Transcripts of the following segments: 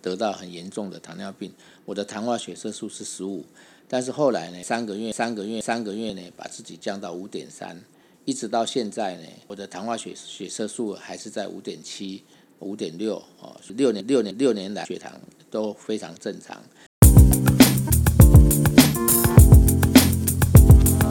得到很严重的糖尿病，我的糖化血色素是十五，但是后来呢，三个月、三个月、三个月呢，把自己降到五点三，一直到现在呢，我的糖化血血色素还是在五点七、五点六哦，六年、六年、六年来血糖都非常正常。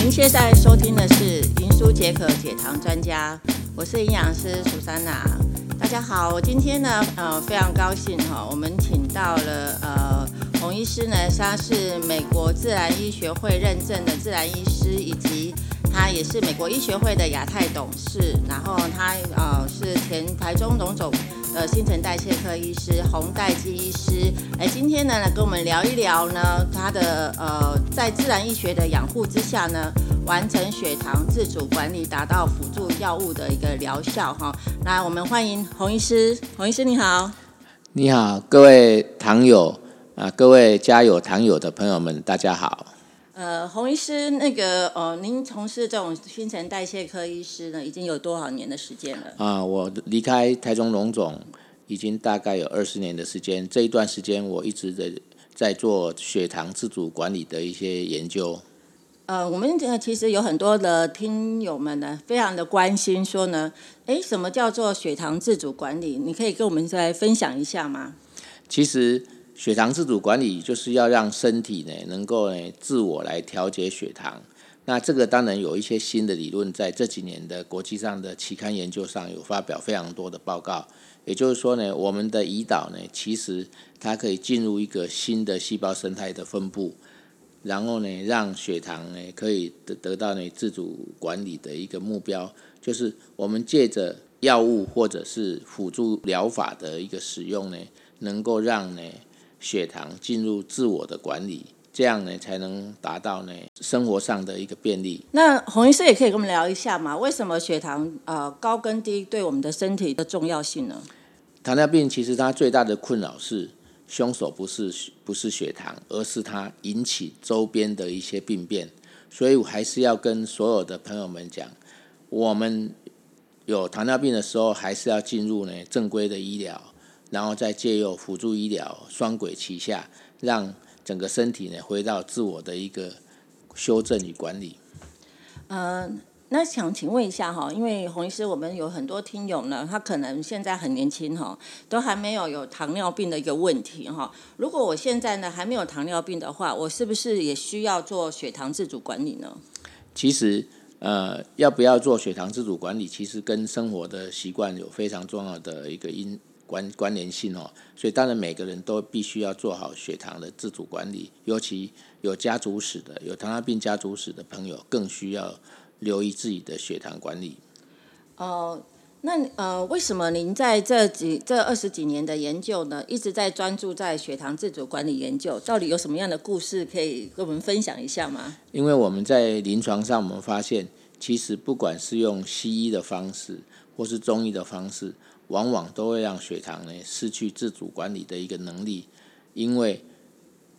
您现在收听的是云舒解渴解糖专家，我是营养师苏珊娜。大家好，今天呢，呃，非常高兴哈，我们请到了呃洪医师呢，他是美国自然医学会认证的自然医师，以及他也是美国医学会的亚太董事，然后他呃是前台中荣总的新陈代谢科医师洪代基医师，哎，今天呢来跟我们聊一聊呢，他的呃在自然医学的养护之下呢。完成血糖自主管理，达到辅助药物的一个疗效哈。那我们欢迎洪医师，洪医师你好，你好，各位糖友啊，各位家有糖友的朋友们，大家好。呃，洪医师，那个呃，您从事这种新陈代谢科医师呢，已经有多少年的时间了？啊，我离开台中龙总已经大概有二十年的时间，这一段时间我一直在在做血糖自主管理的一些研究。呃，我们这其实有很多的听友们呢，非常的关心，说呢，哎，什么叫做血糖自主管理？你可以跟我们再分享一下吗？其实血糖自主管理就是要让身体呢，能够呢自我来调节血糖。那这个当然有一些新的理论，在这几年的国际上的期刊研究上有发表非常多的报告。也就是说呢，我们的胰岛呢，其实它可以进入一个新的细胞生态的分布。然后呢，让血糖呢可以得得到呢自主管理的一个目标，就是我们借着药物或者是辅助疗法的一个使用呢，能够让呢血糖进入自我的管理，这样呢才能达到呢生活上的一个便利。那洪医师也可以跟我们聊一下嘛，为什么血糖呃高跟低对我们的身体的重要性呢？糖尿病其实它最大的困扰是。凶手不是不是血糖，而是它引起周边的一些病变，所以我还是要跟所有的朋友们讲，我们有糖尿病的时候，还是要进入呢正规的医疗，然后再借由辅助医疗双轨齐下，让整个身体呢回到自我的一个修正与管理。嗯。那想请问一下哈，因为洪医师，我们有很多听友呢，他可能现在很年轻哈，都还没有有糖尿病的一个问题哈。如果我现在呢还没有糖尿病的话，我是不是也需要做血糖自主管理呢？其实，呃，要不要做血糖自主管理，其实跟生活的习惯有非常重要的一个因关关联性哦。所以，当然每个人都必须要做好血糖的自主管理，尤其有家族史的、有糖尿病家族史的朋友，更需要。留意自己的血糖管理。哦，那呃，为什么您在这几这二十几年的研究呢，一直在专注在血糖自主管理研究？到底有什么样的故事可以跟我们分享一下吗？因为我们在临床上，我们发现，其实不管是用西医的方式，或是中医的方式，往往都会让血糖呢失去自主管理的一个能力。因为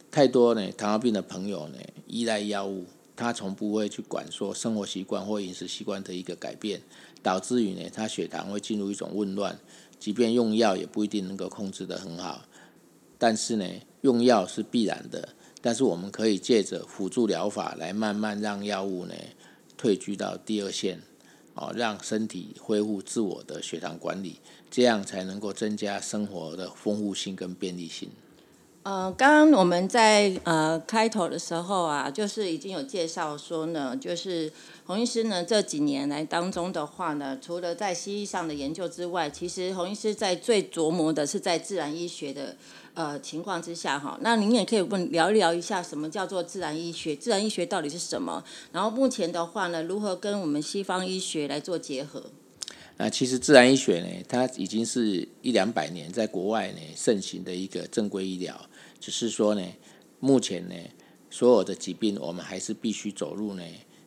太多呢糖尿病的朋友呢依赖药物。他从不会去管说生活习惯或饮食习惯的一个改变，导致于呢，他血糖会进入一种紊乱，即便用药也不一定能够控制得很好。但是呢，用药是必然的，但是我们可以借着辅助疗法来慢慢让药物呢退居到第二线，哦，让身体恢复自我的血糖管理，这样才能够增加生活的丰富性跟便利性。呃，刚刚我们在呃开头的时候啊，就是已经有介绍说呢，就是洪医师呢这几年来当中的话呢，除了在西医上的研究之外，其实洪医师在最琢磨的是在自然医学的呃情况之下哈。那您也可以问聊一聊一下什么叫做自然医学，自然医学到底是什么？然后目前的话呢，如何跟我们西方医学来做结合？那其实自然医学呢，它已经是一两百年在国外呢盛行的一个正规医疗。只是说呢，目前呢，所有的疾病我们还是必须走入呢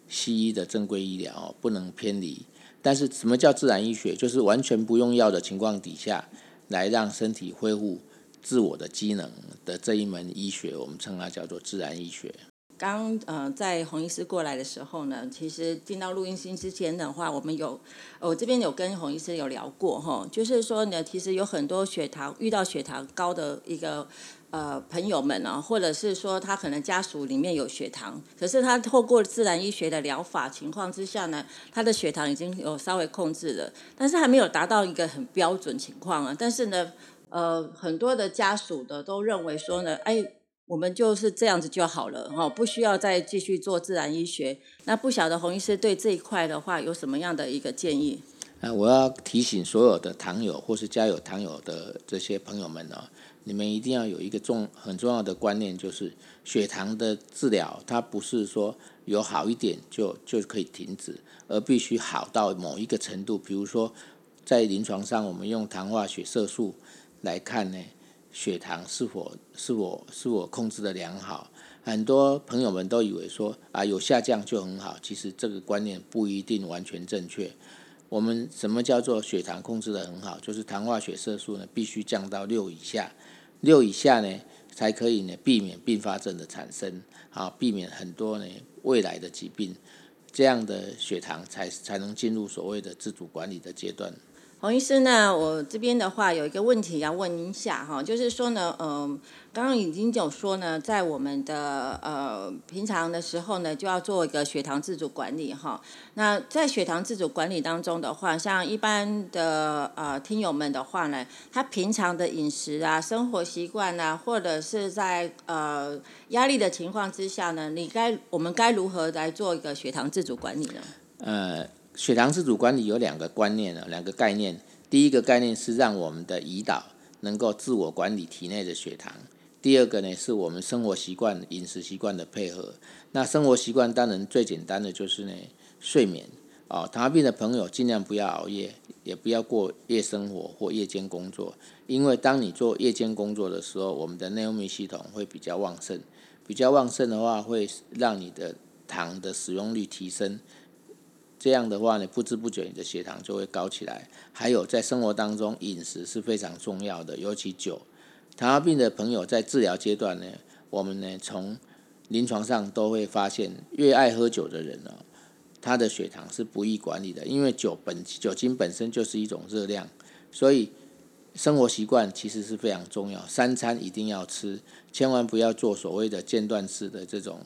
西医的正规医疗，不能偏离。但是什么叫自然医学？就是完全不用药的情况底下，来让身体恢复自我的机能的这一门医学，我们称它叫做自然医学。刚呃在洪医师过来的时候呢，其实进到录音室之前的话，我们有我这边有跟洪医师有聊过哈，就是说呢，其实有很多血糖遇到血糖高的一个。呃，朋友们啊，或者是说他可能家属里面有血糖，可是他透过自然医学的疗法情况之下呢，他的血糖已经有稍微控制了，但是还没有达到一个很标准情况啊。但是呢，呃，很多的家属的都认为说呢，哎，我们就是这样子就好了哈，不需要再继续做自然医学。那不晓得洪医师对这一块的话有什么样的一个建议？啊，我要提醒所有的糖友或是家有糖友的这些朋友们呢。你们一定要有一个重很重要的观念，就是血糖的治疗，它不是说有好一点就就可以停止，而必须好到某一个程度。比如说，在临床上，我们用糖化血色素来看呢，血糖是否是否是否控制的良好。很多朋友们都以为说啊有下降就很好，其实这个观念不一定完全正确。我们什么叫做血糖控制的很好？就是糖化血色素呢必须降到六以下。六以下呢，才可以呢避免并发症的产生，啊，避免很多呢未来的疾病，这样的血糖才才能进入所谓的自主管理的阶段。洪医师呢，我这边的话有一个问题要问一下哈，就是说呢，嗯，刚刚已经有说呢，在我们的呃平常的时候呢，就要做一个血糖自主管理哈。那在血糖自主管理当中的话，像一般的呃听友们的话呢，他平常的饮食啊、生活习惯啊，或者是在呃压力的情况之下呢，你该我们该如何来做一个血糖自主管理呢？呃。血糖自主管理有两个观念啊，两个概念。第一个概念是让我们的胰岛能够自我管理体内的血糖。第二个呢，是我们生活习惯、饮食习惯的配合。那生活习惯当然最简单的就是呢，睡眠。哦，糖尿病的朋友尽量不要熬夜，也不要过夜生活或夜间工作。因为当你做夜间工作的时候，我们的内分泌系统会比较旺盛。比较旺盛的话，会让你的糖的使用率提升。这样的话呢，不知不觉你的血糖就会高起来。还有在生活当中，饮食是非常重要的，尤其酒。糖尿病的朋友在治疗阶段呢，我们呢从临床上都会发现，越爱喝酒的人呢，他的血糖是不易管理的，因为酒本酒精本身就是一种热量，所以生活习惯其实是非常重要。三餐一定要吃，千万不要做所谓的间断式的这种。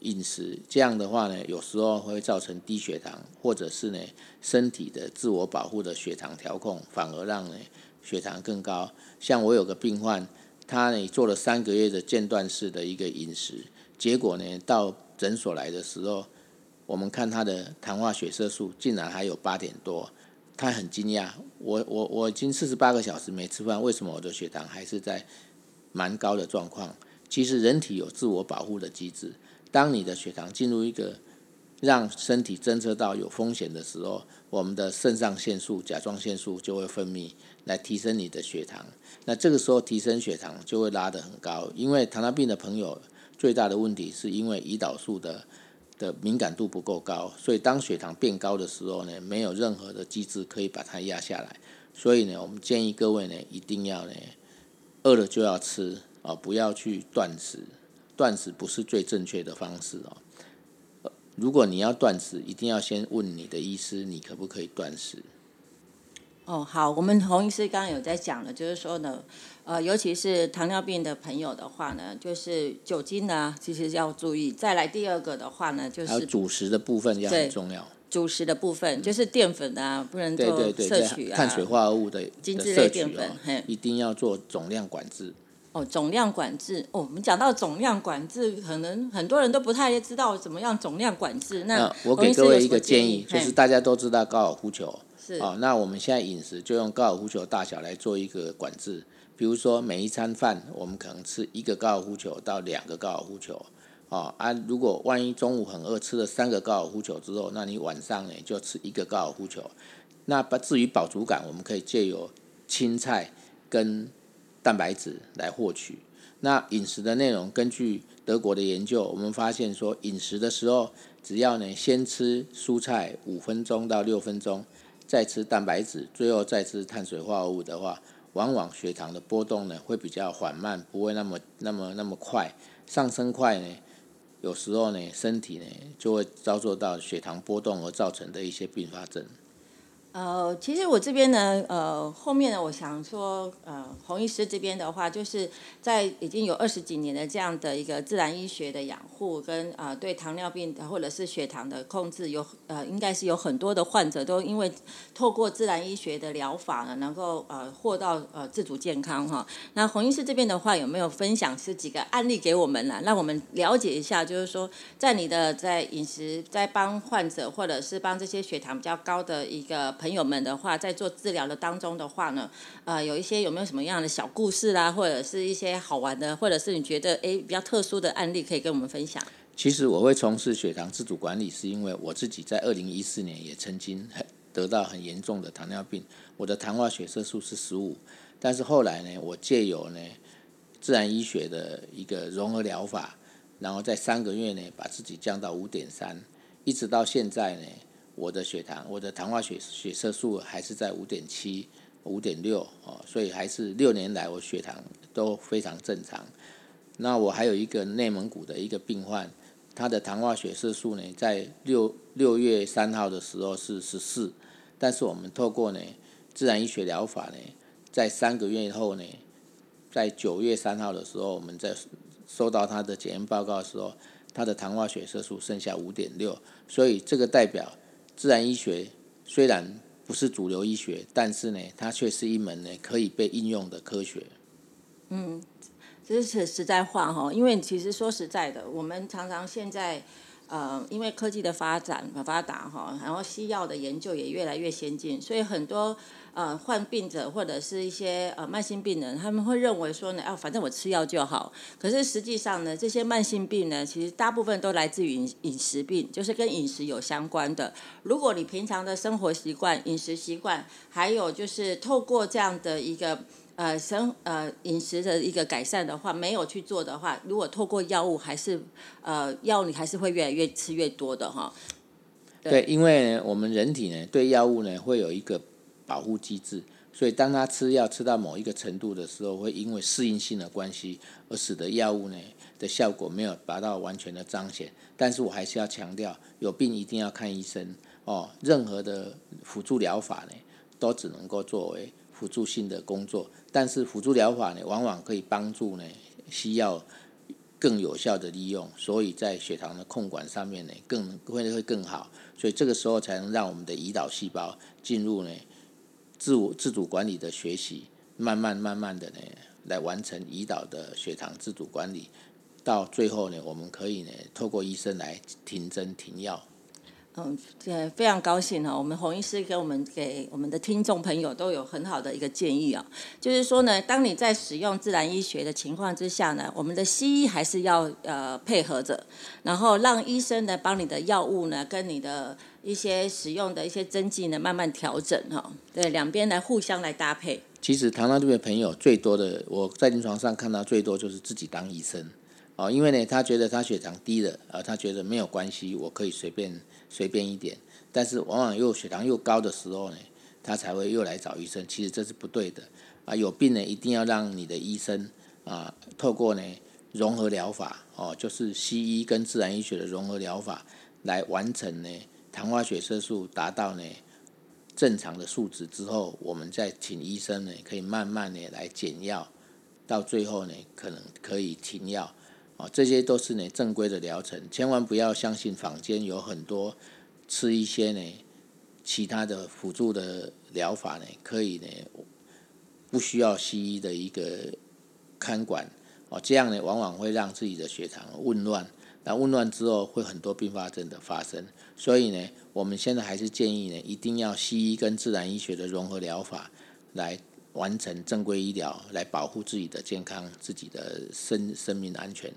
饮食这样的话呢，有时候会造成低血糖，或者是呢身体的自我保护的血糖调控，反而让呢血糖更高。像我有个病患，他呢做了三个月的间断式的一个饮食，结果呢到诊所来的时候，我们看他的糖化血色素竟然还有八点多，他很惊讶。我我我已经四十八个小时没吃饭，为什么我的血糖还是在蛮高的状况？其实人体有自我保护的机制。当你的血糖进入一个让身体侦测到有风险的时候，我们的肾上腺素、甲状腺素就会分泌来提升你的血糖。那这个时候提升血糖就会拉得很高，因为糖尿病的朋友最大的问题是因为胰岛素的的敏感度不够高，所以当血糖变高的时候呢，没有任何的机制可以把它压下来。所以呢，我们建议各位呢，一定要呢，饿了就要吃啊，不要去断食。断食不是最正确的方式哦。如果你要断食，一定要先问你的医师，你可不可以断食？哦，好，我们洪医师刚刚有在讲了，就是说呢，呃，尤其是糖尿病的朋友的话呢，就是酒精呢，其实要注意。再来第二个的话呢，就是主食的部分要很重要。主食的部分就是淀粉啊，不能做摄取啊，碳水化合物的精致类淀粉，一定要做总量管制。哦，总量管制哦，我们讲到总量管制，可能很多人都不太知道怎么样总量管制。那我给各位一个建议，就是大家都知道高尔夫球，是哦，那我们现在饮食就用高尔夫球大小来做一个管制。比如说每一餐饭，我们可能吃一个高尔夫球到两个高尔夫球，哦啊，如果万一中午很饿，吃了三个高尔夫球之后，那你晚上呢就吃一个高尔夫球。那不至于饱足感，我们可以借由青菜跟。蛋白质来获取。那饮食的内容，根据德国的研究，我们发现说，饮食的时候，只要呢先吃蔬菜五分钟到六分钟，再吃蛋白质，最后再吃碳水化合物的话，往往血糖的波动呢会比较缓慢，不会那么那么那么快上升快呢。有时候呢，身体呢就会遭受到血糖波动而造成的一些并发症。呃，其实我这边呢，呃，后面呢，我想说，呃，洪医师这边的话，就是在已经有二十几年的这样的一个自然医学的养护，跟呃对糖尿病或者是血糖的控制，有呃应该是有很多的患者都因为透过自然医学的疗法呢，能够呃获到呃自主健康哈。那洪医师这边的话，有没有分享是几个案例给我们呢？让我们了解一下，就是说在你的在饮食在帮患者或者是帮这些血糖比较高的一个。朋朋友们的话，在做治疗的当中的话呢，呃，有一些有没有什么样的小故事啦，或者是一些好玩的，或者是你觉得诶比较特殊的案例，可以跟我们分享？其实我会从事血糖自主管理，是因为我自己在二零一四年也曾经很得到很严重的糖尿病，我的糖化血色素是十五，但是后来呢，我借由呢自然医学的一个融合疗法，然后在三个月内把自己降到五点三，一直到现在呢。我的血糖，我的糖化血血色素还是在五点七、五点六哦，所以还是六年来我血糖都非常正常。那我还有一个内蒙古的一个病患，他的糖化血色素呢，在六六月三号的时候是十四，但是我们透过呢自然医学疗法呢，在三个月以后呢，在九月三号的时候，我们在收到他的检验报告的时候，他的糖化血色素剩下五点六，所以这个代表。自然医学虽然不是主流医学，但是呢，它却是一门呢可以被应用的科学。嗯，这是实在话哈，因为其实说实在的，我们常常现在。呃，因为科技的发展很发达哈，然后西药的研究也越来越先进，所以很多呃患病者或者是一些呃慢性病人，他们会认为说呢，啊，反正我吃药就好。可是实际上呢，这些慢性病呢，其实大部分都来自于饮饮食病，就是跟饮食有相关的。如果你平常的生活习惯、饮食习惯，还有就是透过这样的一个。呃，生呃饮食的一个改善的话，没有去做的话，如果透过药物，还是呃药你还是会越来越吃越多的哈。对，因为我们人体呢对药物呢会有一个保护机制，所以当他吃药吃到某一个程度的时候，会因为适应性的关系而使得药物呢的效果没有达到完全的彰显。但是我还是要强调，有病一定要看医生哦。任何的辅助疗法呢，都只能够作为。辅助性的工作，但是辅助疗法呢，往往可以帮助呢西药更有效的利用，所以在血糖的控管上面呢，更会会更好，所以这个时候才能让我们的胰岛细胞进入呢自我自主管理的学习，慢慢慢慢的呢来完成胰岛的血糖自主管理，到最后呢，我们可以呢透过医生来停针停药。嗯，也非常高兴哈，我们洪医师给我们给我们的听众朋友都有很好的一个建议啊，就是说呢，当你在使用自然医学的情况之下呢，我们的西医还是要呃配合着，然后让医生呢帮你的药物呢跟你的一些使用的一些针剂呢慢慢调整哈，对，两边来互相来搭配。其实糖尿病的朋友最多的，我在临床上看到最多就是自己当医生。哦，因为呢，他觉得他血糖低了，啊，他觉得没有关系，我可以随便随便一点。但是往往又血糖又高的时候呢，他才会又来找医生。其实这是不对的，啊，有病呢一定要让你的医生啊，透过呢融合疗法，哦，就是西医跟自然医学的融合疗法来完成呢糖化血色素达到呢正常的数值之后，我们再请医生呢可以慢慢的来减药，到最后呢可能可以停药。啊，这些都是呢正规的疗程，千万不要相信坊间有很多吃一些呢其他的辅助的疗法呢，可以呢不需要西医的一个看管，哦，这样呢往往会让自己的血糖紊乱，那紊乱之后会很多并发症的发生，所以呢我们现在还是建议呢一定要西医跟自然医学的融合疗法来。完成正规医疗来保护自己的健康、自己的生生命安全。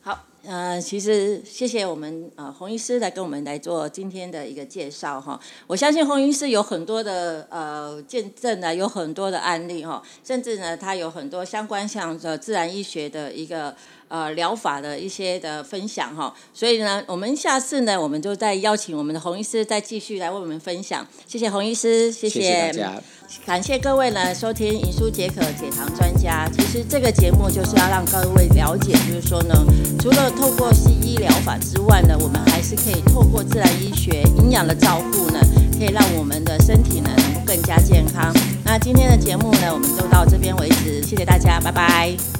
好，呃，其实谢谢我们呃洪医师来跟我们来做今天的一个介绍哈。我相信洪医师有很多的呃见证呢，有很多的案例哈，甚至呢他有很多相关像呃自然医学的一个呃疗法的一些的分享哈。所以呢，我们下次呢，我们就再邀请我们的洪医师再继续来为我们分享。谢谢洪医师，谢谢大家。感谢各位呢收听《银书解渴解糖专家》。其实这个节目就是要让各位了解，就是说呢，除了透过西医疗法之外呢，我们还是可以透过自然医学营养的照顾呢，可以让我们的身体呢能够更加健康。那今天的节目呢，我们就到这边为止，谢谢大家，拜拜。